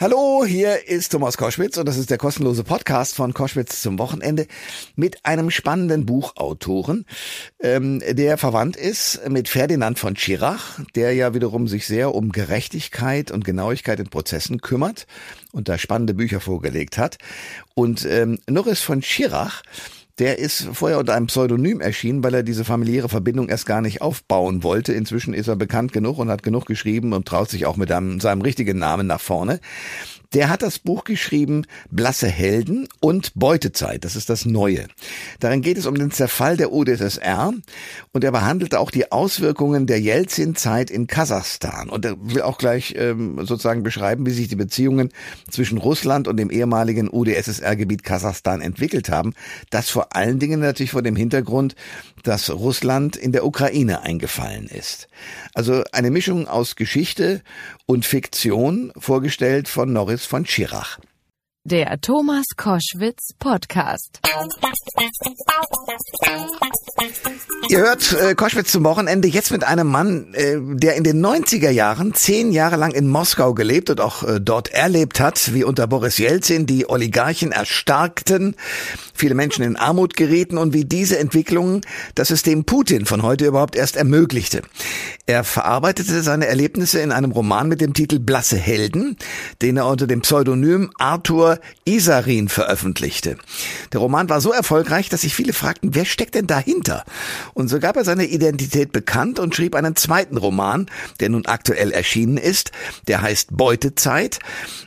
Hallo, hier ist Thomas Koschwitz und das ist der kostenlose Podcast von Koschwitz zum Wochenende mit einem spannenden Buchautoren, ähm, der verwandt ist mit Ferdinand von Schirach, der ja wiederum sich sehr um Gerechtigkeit und Genauigkeit in Prozessen kümmert und da spannende Bücher vorgelegt hat. Und ähm, Norris von Schirach, der ist vorher unter einem Pseudonym erschienen, weil er diese familiäre Verbindung erst gar nicht aufbauen wollte. Inzwischen ist er bekannt genug und hat genug geschrieben und traut sich auch mit einem, seinem richtigen Namen nach vorne. Der hat das Buch geschrieben Blasse Helden und Beutezeit. Das ist das Neue. Darin geht es um den Zerfall der UdSSR und er behandelt auch die Auswirkungen der Jelzin-Zeit in Kasachstan. Und er will auch gleich ähm, sozusagen beschreiben, wie sich die Beziehungen zwischen Russland und dem ehemaligen UdSSR-Gebiet Kasachstan entwickelt haben. Das vor allen Dingen natürlich vor dem Hintergrund, dass Russland in der Ukraine eingefallen ist. Also eine Mischung aus Geschichte und Fiktion, vorgestellt von Norris von Schirach. Der Thomas Koschwitz Podcast. Ihr hört äh, Koschwitz zum Wochenende jetzt mit einem Mann, äh, der in den 90er Jahren zehn Jahre lang in Moskau gelebt und auch äh, dort erlebt hat, wie unter Boris Jelzin die Oligarchen erstarkten, viele Menschen in Armut gerieten und wie diese Entwicklungen das System Putin von heute überhaupt erst ermöglichte. Er verarbeitete seine Erlebnisse in einem Roman mit dem Titel Blasse Helden, den er unter dem Pseudonym Arthur Isarin veröffentlichte. Der Roman war so erfolgreich, dass sich viele fragten, wer steckt denn dahinter? Und so gab er seine Identität bekannt und schrieb einen zweiten Roman, der nun aktuell erschienen ist. Der heißt Beutezeit.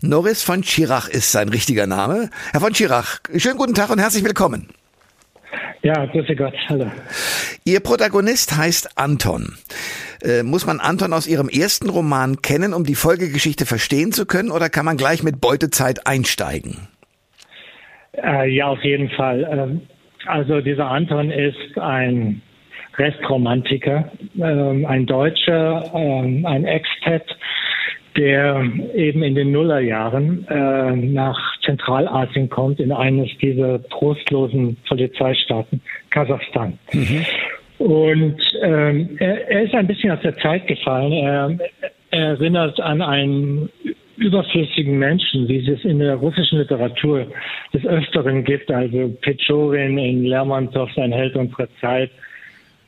Norris von Schirach ist sein richtiger Name. Herr von Schirach, schönen guten Tag und herzlich willkommen. Ja, grüße Gott, hallo. Ihr Protagonist heißt Anton. Äh, muss man Anton aus Ihrem ersten Roman kennen, um die Folgegeschichte verstehen zu können, oder kann man gleich mit Beutezeit einsteigen? Äh, ja, auf jeden Fall. Ähm, also dieser Anton ist ein Restromantiker, ähm, ein Deutscher, ähm, ein Expat, der eben in den Nullerjahren äh, nach Zentralasien kommt, in eines dieser trostlosen Polizeistaaten, Kasachstan. Mhm. Und ähm, er, er, ist ein bisschen aus der Zeit gefallen. Er, er erinnert an einen überflüssigen Menschen, wie es in der russischen Literatur des Öfteren gibt, also Pechorin in Lermontow, sein Held unserer Zeit,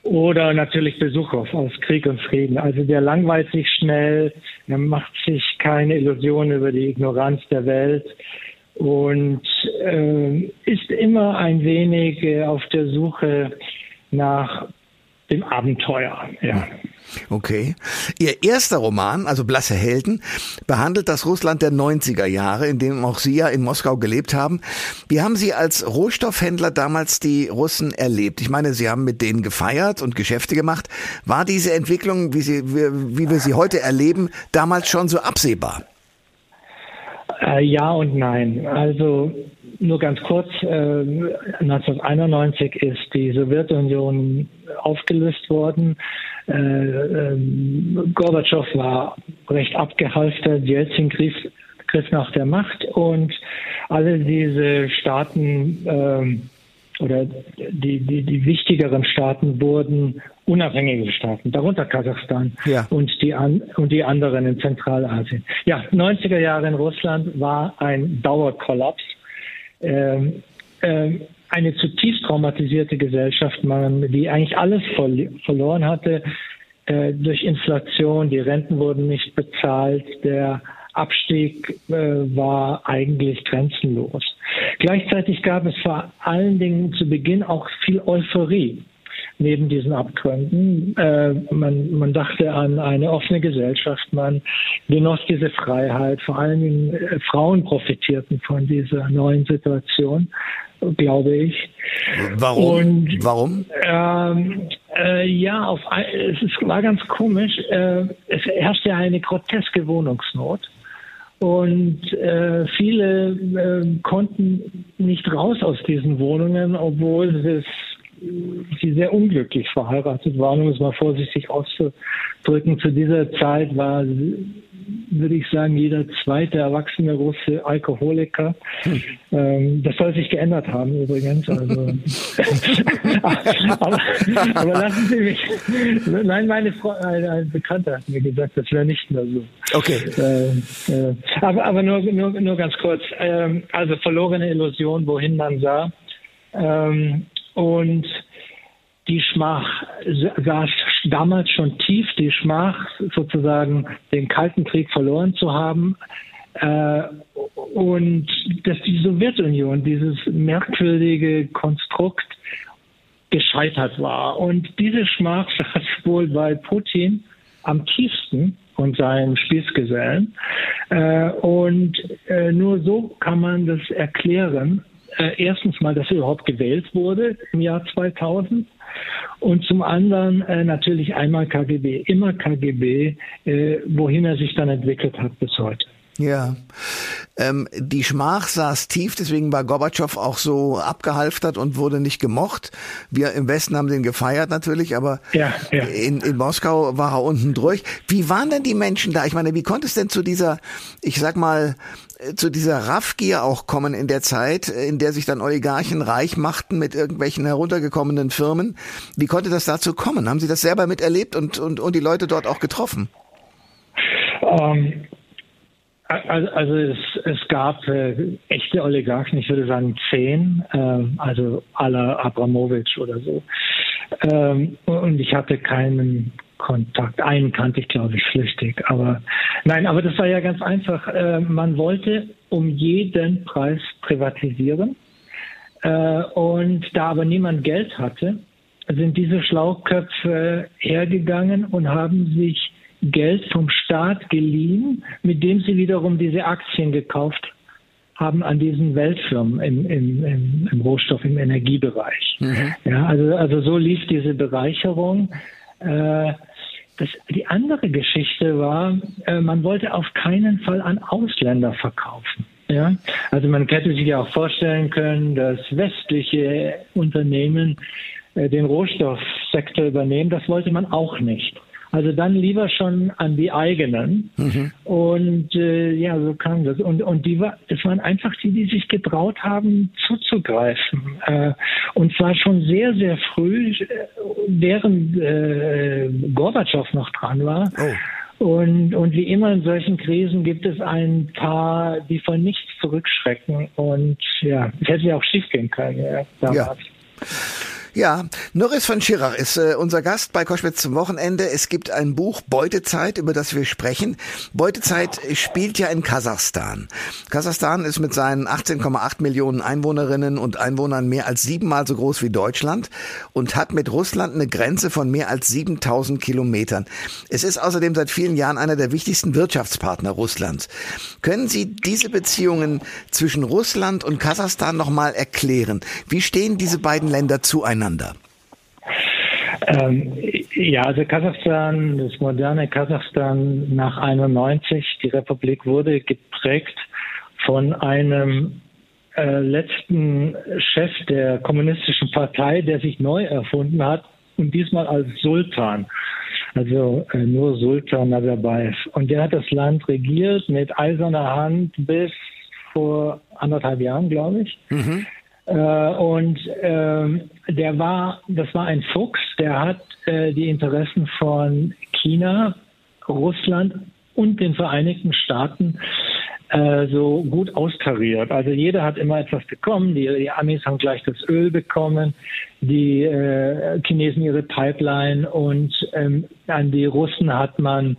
oder natürlich Besuchow aus Krieg und Frieden. Also der langweilt sich schnell, er macht sich keine Illusionen über die Ignoranz der Welt und äh, ist immer ein wenig äh, auf der Suche nach dem Abenteuer. Ja. Okay. Ihr erster Roman, also Blasse Helden, behandelt das Russland der 90er Jahre, in dem auch Sie ja in Moskau gelebt haben. Wie haben Sie als Rohstoffhändler damals die Russen erlebt? Ich meine, Sie haben mit denen gefeiert und Geschäfte gemacht. War diese Entwicklung, wie, Sie, wie, wie wir sie heute erleben, damals schon so absehbar? Äh, ja und nein. Also nur ganz kurz, äh, 1991 ist die Sowjetunion aufgelöst worden. Äh, ähm, Gorbatschow war recht abgehalftert, Jelzin griff, griff nach der Macht und alle diese Staaten äh, oder die, die, die wichtigeren Staaten wurden unabhängige Staaten, darunter Kasachstan ja. und, die an, und die anderen in Zentralasien. Ja, 90er Jahre in Russland war ein Dauerkollaps. Ähm, ähm, eine zutiefst traumatisierte Gesellschaft, man, die eigentlich alles verloren hatte äh, durch Inflation. Die Renten wurden nicht bezahlt. Der Abstieg äh, war eigentlich grenzenlos. Gleichzeitig gab es vor allen Dingen zu Beginn auch viel Euphorie neben diesen Abgründen. Äh, man, man dachte an eine offene Gesellschaft, man genoss diese Freiheit. Vor allen Dingen äh, Frauen profitierten von dieser neuen Situation, glaube ich. Warum? Und, Warum? Ähm, äh, ja, auf, es war ganz komisch. Äh, es herrschte eine groteske Wohnungsnot. Und äh, viele äh, konnten nicht raus aus diesen Wohnungen, obwohl es sie sehr unglücklich verheiratet waren, um es mal vorsichtig auszudrücken. Zu dieser Zeit war würde ich sagen, jeder zweite erwachsene Russe Alkoholiker. Hm. Ähm, das soll sich geändert haben übrigens. Also. aber, aber, lassen Sie mich. Nein, meine Frau, ein, ein Bekannter hat mir gesagt, das wäre nicht mehr so. Okay. Äh, äh, aber aber nur, nur, nur ganz kurz. Ähm, also verlorene Illusion, wohin man sah. Ähm, und die Schmach saß damals schon tief, die Schmach sozusagen den Kalten Krieg verloren zu haben. Äh, und dass die Sowjetunion, dieses merkwürdige Konstrukt, gescheitert war. Und diese Schmach saß wohl bei Putin am tiefsten und seinen Spießgesellen. Äh, und äh, nur so kann man das erklären. Erstens mal, dass er überhaupt gewählt wurde im Jahr 2000 und zum anderen äh, natürlich einmal KGB, immer KGB, äh, wohin er sich dann entwickelt hat bis heute. Ja, ähm, die Schmach saß tief, deswegen war Gorbatschow auch so abgehalftert und wurde nicht gemocht. Wir im Westen haben den gefeiert natürlich, aber ja, ja. In, in Moskau war er unten durch. Wie waren denn die Menschen da? Ich meine, wie konnte es denn zu dieser, ich sag mal, äh, zu dieser Raffgier auch kommen in der Zeit, äh, in der sich dann Oligarchen reich machten mit irgendwelchen heruntergekommenen Firmen? Wie konnte das dazu kommen? Haben Sie das selber miterlebt und, und, und die Leute dort auch getroffen? Um ähm, also es, es gab äh, echte Oligarchen, ich würde sagen zehn, äh, also aller Abramowitsch oder so. Ähm, und ich hatte keinen Kontakt. Einen kannte ich, glaube ich, flüchtig. Aber nein, aber das war ja ganz einfach. Äh, man wollte um jeden Preis privatisieren. Äh, und da aber niemand Geld hatte, sind diese Schlauköpfe hergegangen und haben sich Geld vom Staat geliehen, mit dem sie wiederum diese Aktien gekauft haben an diesen Weltfirmen im, im, im, im Rohstoff, im Energiebereich. Mhm. Ja, also, also so lief diese Bereicherung. Äh, das, die andere Geschichte war, äh, man wollte auf keinen Fall an Ausländer verkaufen. Ja, also man hätte sich ja auch vorstellen können, dass westliche Unternehmen äh, den Rohstoffsektor übernehmen. Das wollte man auch nicht. Also dann lieber schon an die eigenen. Mhm. Und äh, ja, so kam das. Und, und die war, das waren einfach die, die sich getraut haben, zuzugreifen. Äh, und zwar schon sehr, sehr früh, äh, während äh, Gorbatschow noch dran war. Oh. Und, und wie immer in solchen Krisen gibt es ein paar, die von nichts zurückschrecken. Und ja, es hätte ja auch schief gehen können ja, damals. Ja. Ja, Norris von Schirach ist äh, unser Gast bei Koschwitz zum Wochenende. Es gibt ein Buch Beutezeit, über das wir sprechen. Beutezeit spielt ja in Kasachstan. Kasachstan ist mit seinen 18,8 Millionen Einwohnerinnen und Einwohnern mehr als siebenmal so groß wie Deutschland und hat mit Russland eine Grenze von mehr als 7000 Kilometern. Es ist außerdem seit vielen Jahren einer der wichtigsten Wirtschaftspartner Russlands. Können Sie diese Beziehungen zwischen Russland und Kasachstan nochmal erklären? Wie stehen diese beiden Länder zueinander? Miteinander? Ähm, ja, also Kasachstan, das moderne Kasachstan nach 91, die Republik wurde geprägt von einem äh, letzten Chef der kommunistischen Partei, der sich neu erfunden hat und diesmal als Sultan. Also äh, nur Sultan Nazarbayev. Und der hat das Land regiert mit eiserner Hand bis vor anderthalb Jahren, glaube ich. Mhm. Äh, und äh, der war, das war ein Fuchs, der hat äh, die Interessen von China, Russland und den Vereinigten Staaten äh, so gut austariert. Also jeder hat immer etwas bekommen. Die, die Amis haben gleich das Öl bekommen, die äh, Chinesen ihre Pipeline und ähm, an die Russen hat man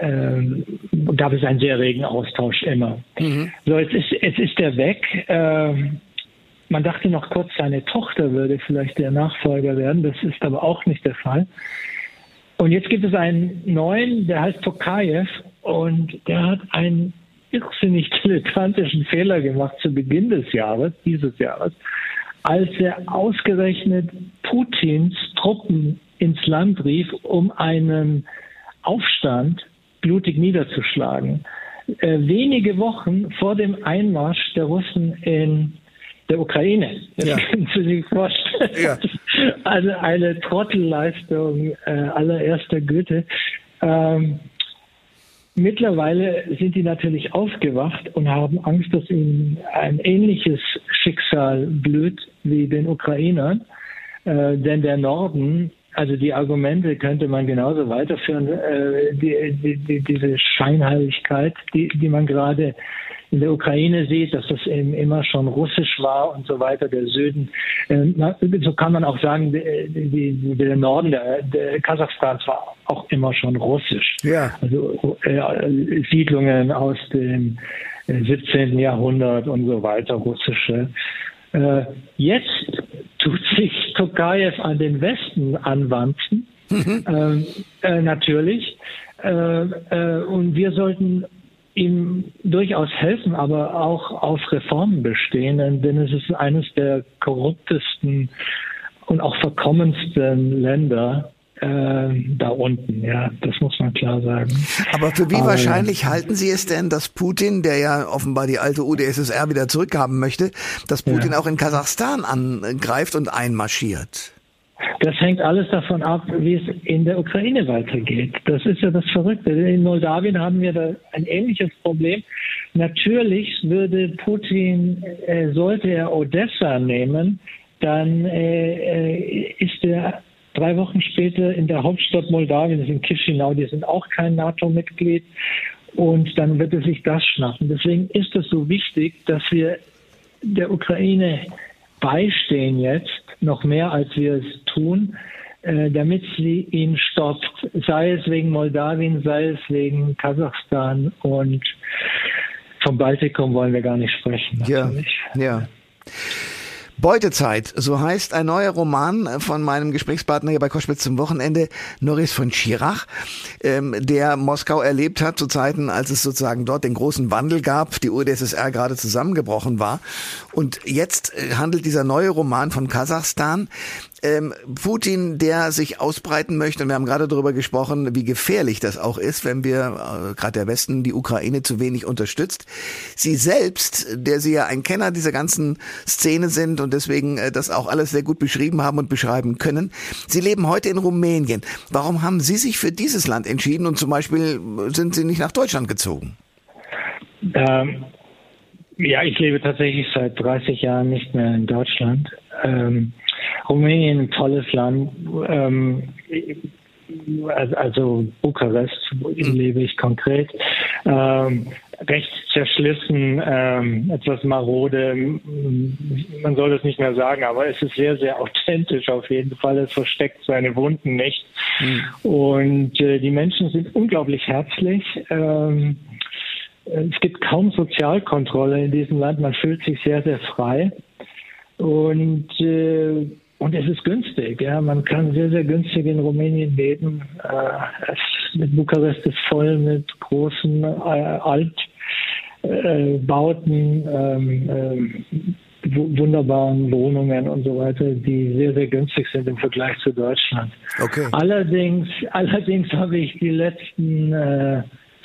ähm, gab es einen sehr regen Austausch immer. Mhm. So, jetzt ist, jetzt ist der weg. Ähm, man dachte noch kurz, seine Tochter würde vielleicht der Nachfolger werden. Das ist aber auch nicht der Fall. Und jetzt gibt es einen neuen, der heißt Tokayev und der hat einen irrsinnig dilettantischen Fehler gemacht zu Beginn des Jahres, dieses Jahres, als er ausgerechnet Putins Truppen ins Land rief, um einen Aufstand blutig niederzuschlagen. Äh, wenige Wochen vor dem Einmarsch der Russen in der Ukraine. Das ja. können Sie sich vorstellen. Ja. Also eine Trottelleistung äh, allererster Güte. Ähm, mittlerweile sind die natürlich aufgewacht und haben Angst, dass ihnen ein ähnliches Schicksal blüht wie den Ukrainern. Äh, denn der Norden also die Argumente könnte man genauso weiterführen. Äh, die, die, die, diese Scheinheiligkeit, die, die man gerade in der Ukraine sieht, dass das eben immer schon russisch war und so weiter, der Süden. Äh, so kann man auch sagen, der Norden der, der Kasachstans war auch immer schon russisch. Ja. Also äh, Siedlungen aus dem 17. Jahrhundert und so weiter, russische. Äh, jetzt tut sich Tokayev an den Westen anwandten, mhm. Ähm, äh, natürlich. Äh, äh, und wir sollten ihm durchaus helfen, aber auch auf Reformen bestehen, denn es ist eines der korruptesten und auch verkommensten Länder äh, da unten, ja, das muss man klar sagen. Aber für wie Aber, wahrscheinlich halten Sie es denn, dass Putin, der ja offenbar die alte UdSSR wieder zurückhaben möchte, dass Putin ja. auch in Kasachstan angreift und einmarschiert? Das hängt alles davon ab, wie es in der Ukraine weitergeht. Das ist ja das Verrückte. In Moldawien haben wir da ein ähnliches Problem. Natürlich würde Putin, äh, sollte er Odessa nehmen, dann äh, äh ist er drei Wochen später in der Hauptstadt Moldawiens, in Chisinau, die sind auch kein NATO-Mitglied. Und dann wird er sich das schnappen. Deswegen ist es so wichtig, dass wir der Ukraine beistehen jetzt, noch mehr als wir es tun, äh, damit sie ihn stoppt. Sei es wegen Moldawien, sei es wegen Kasachstan und vom Baltikum wollen wir gar nicht sprechen. Natürlich. Ja, ja. Beutezeit, so heißt ein neuer Roman von meinem Gesprächspartner hier bei Koschwitz zum Wochenende, Norris von Schirach, ähm, der Moskau erlebt hat zu Zeiten, als es sozusagen dort den großen Wandel gab, die UdSSR gerade zusammengebrochen war. Und jetzt äh, handelt dieser neue Roman von Kasachstan, ähm, Putin, der sich ausbreiten möchte, und wir haben gerade darüber gesprochen, wie gefährlich das auch ist, wenn wir, äh, gerade der Westen, die Ukraine zu wenig unterstützt. Sie selbst, der Sie ja ein Kenner dieser ganzen Szene sind und deswegen äh, das auch alles sehr gut beschrieben haben und beschreiben können. Sie leben heute in Rumänien. Warum haben Sie sich für dieses Land entschieden und zum Beispiel sind Sie nicht nach Deutschland gezogen? Ähm, ja, ich lebe tatsächlich seit 30 Jahren nicht mehr in Deutschland. Ähm, Rumänien ein tolles Land. Ähm, also Bukarest mhm. lebe ich konkret. Ähm, recht zerschlissen, ähm, etwas marode. Man soll es nicht mehr sagen, aber es ist sehr, sehr authentisch auf jeden Fall. Es versteckt seine Wunden nicht. Mhm. Und äh, die Menschen sind unglaublich herzlich. Ähm, es gibt kaum Sozialkontrolle in diesem Land. Man fühlt sich sehr, sehr frei. Und äh, und es ist günstig, ja. Man kann sehr, sehr günstig in Rumänien leben. Äh, es, mit Bukarest ist voll mit großen äh, Altbauten, äh, ähm, äh, wunderbaren Wohnungen und so weiter, die sehr, sehr günstig sind im Vergleich zu Deutschland. Okay. Allerdings, allerdings habe ich die letzten äh,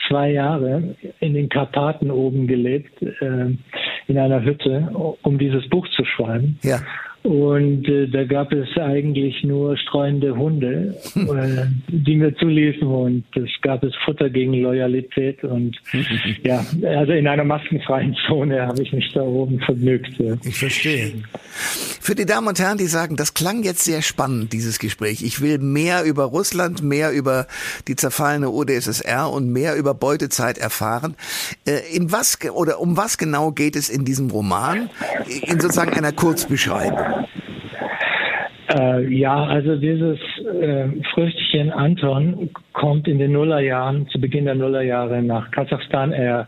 zwei Jahre in den Karpaten oben gelebt, äh, in einer Hütte, um dieses Buch zu schreiben. Ja. Und äh, da gab es eigentlich nur streunende Hunde, äh, die mir zuliefen und es gab es Futter gegen Loyalität und ja, also in einer maskenfreien Zone habe ich mich da oben vergnügt. Ja. Ich verstehe. Für die Damen und Herren, die sagen, das klang jetzt sehr spannend, dieses Gespräch. Ich will mehr über Russland, mehr über die zerfallene UdSSR und mehr über Beutezeit erfahren. Äh, in was oder um was genau geht es in diesem Roman? In sozusagen einer Kurzbeschreibung. Äh, ja, also dieses äh, Früchtchen Anton kommt in den Nullerjahren, zu Beginn der Nullerjahre nach Kasachstan. Er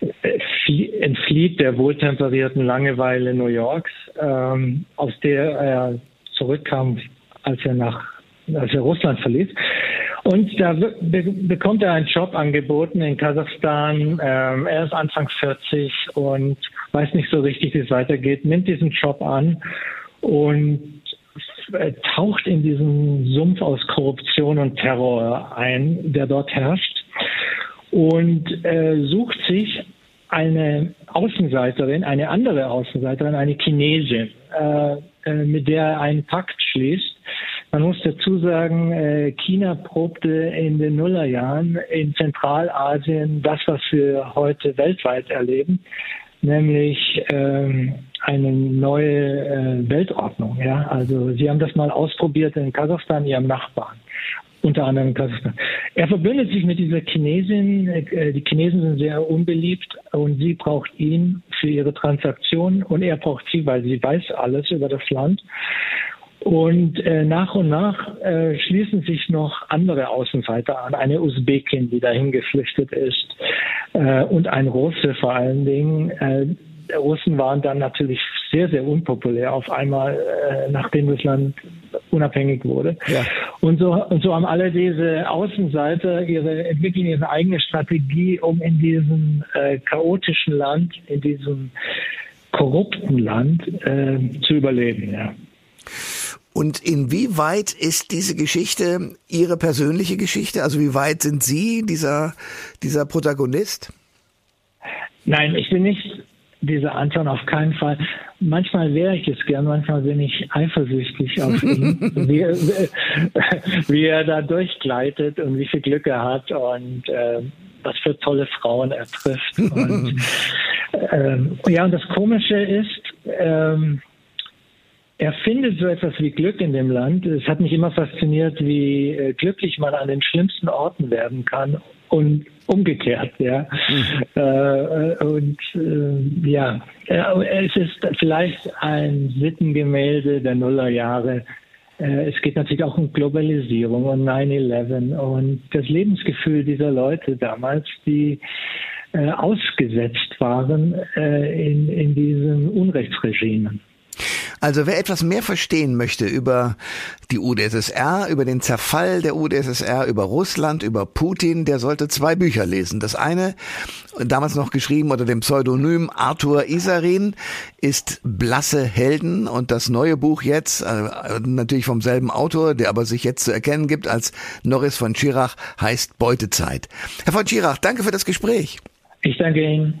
äh, entflieht der wohltemperierten Langeweile New Yorks, ähm, aus der er zurückkam, als er nach als er Russland verließ. Und da be bekommt er einen Job angeboten in Kasachstan. Ähm, er ist Anfang 40 und weiß nicht so richtig, wie es weitergeht, nimmt diesen Job an und äh, taucht in diesen Sumpf aus Korruption und Terror ein, der dort herrscht und äh, sucht sich eine Außenseiterin, eine andere Außenseiterin, eine Chinesin, äh, äh, mit der er einen Pakt schließt. Man muss dazu sagen, äh, China probte in den Nullerjahren in Zentralasien das, was wir heute weltweit erleben, nämlich ähm, eine neue äh, Weltordnung. Ja, also sie haben das mal ausprobiert in Kasachstan, ihrem Nachbarn unter anderem in Kasachstan. Er verbündet sich mit dieser Chinesin. Äh, die Chinesen sind sehr unbeliebt und sie braucht ihn für ihre Transaktion und er braucht sie, weil sie weiß alles über das Land. Und äh, nach und nach äh, schließen sich noch andere Außenseiter an. Eine Usbekin, die dahin geflüchtet ist, äh, und ein Russe vor allen Dingen. Äh, Russen waren dann natürlich sehr, sehr unpopulär auf einmal, äh, nachdem das Land unabhängig wurde. Ja. Und, so, und so haben alle diese Außenseiter ihre, entwickeln ihre eigene Strategie, um in diesem äh, chaotischen Land, in diesem korrupten Land äh, zu überleben. Ja. Und inwieweit ist diese Geschichte Ihre persönliche Geschichte? Also wie weit sind Sie dieser, dieser Protagonist? Nein, ich bin nicht dieser Anton auf keinen Fall. Manchmal wäre ich es gern, manchmal bin ich eifersüchtig auf ihn, wie, wie, er da durchgleitet und wie viel Glück er hat und äh, was für tolle Frauen er trifft. Und, ähm, ja, und das Komische ist, ähm, er findet so etwas wie Glück in dem Land. Es hat mich immer fasziniert, wie äh, glücklich man an den schlimmsten Orten werden kann und umgekehrt, ja. Mhm. Äh, und äh, ja, es ist vielleicht ein Sittengemälde der Nullerjahre. Äh, es geht natürlich auch um Globalisierung und 9-11 und das Lebensgefühl dieser Leute damals, die äh, ausgesetzt waren äh, in, in diesen Unrechtsregimen. Also wer etwas mehr verstehen möchte über die UdSSR, über den Zerfall der UdSSR, über Russland, über Putin, der sollte zwei Bücher lesen. Das eine, damals noch geschrieben unter dem Pseudonym Arthur Isarin, ist Blasse Helden und das neue Buch jetzt, äh, natürlich vom selben Autor, der aber sich jetzt zu erkennen gibt als Norris von Schirach, heißt Beutezeit. Herr von Schirach, danke für das Gespräch. Ich danke Ihnen.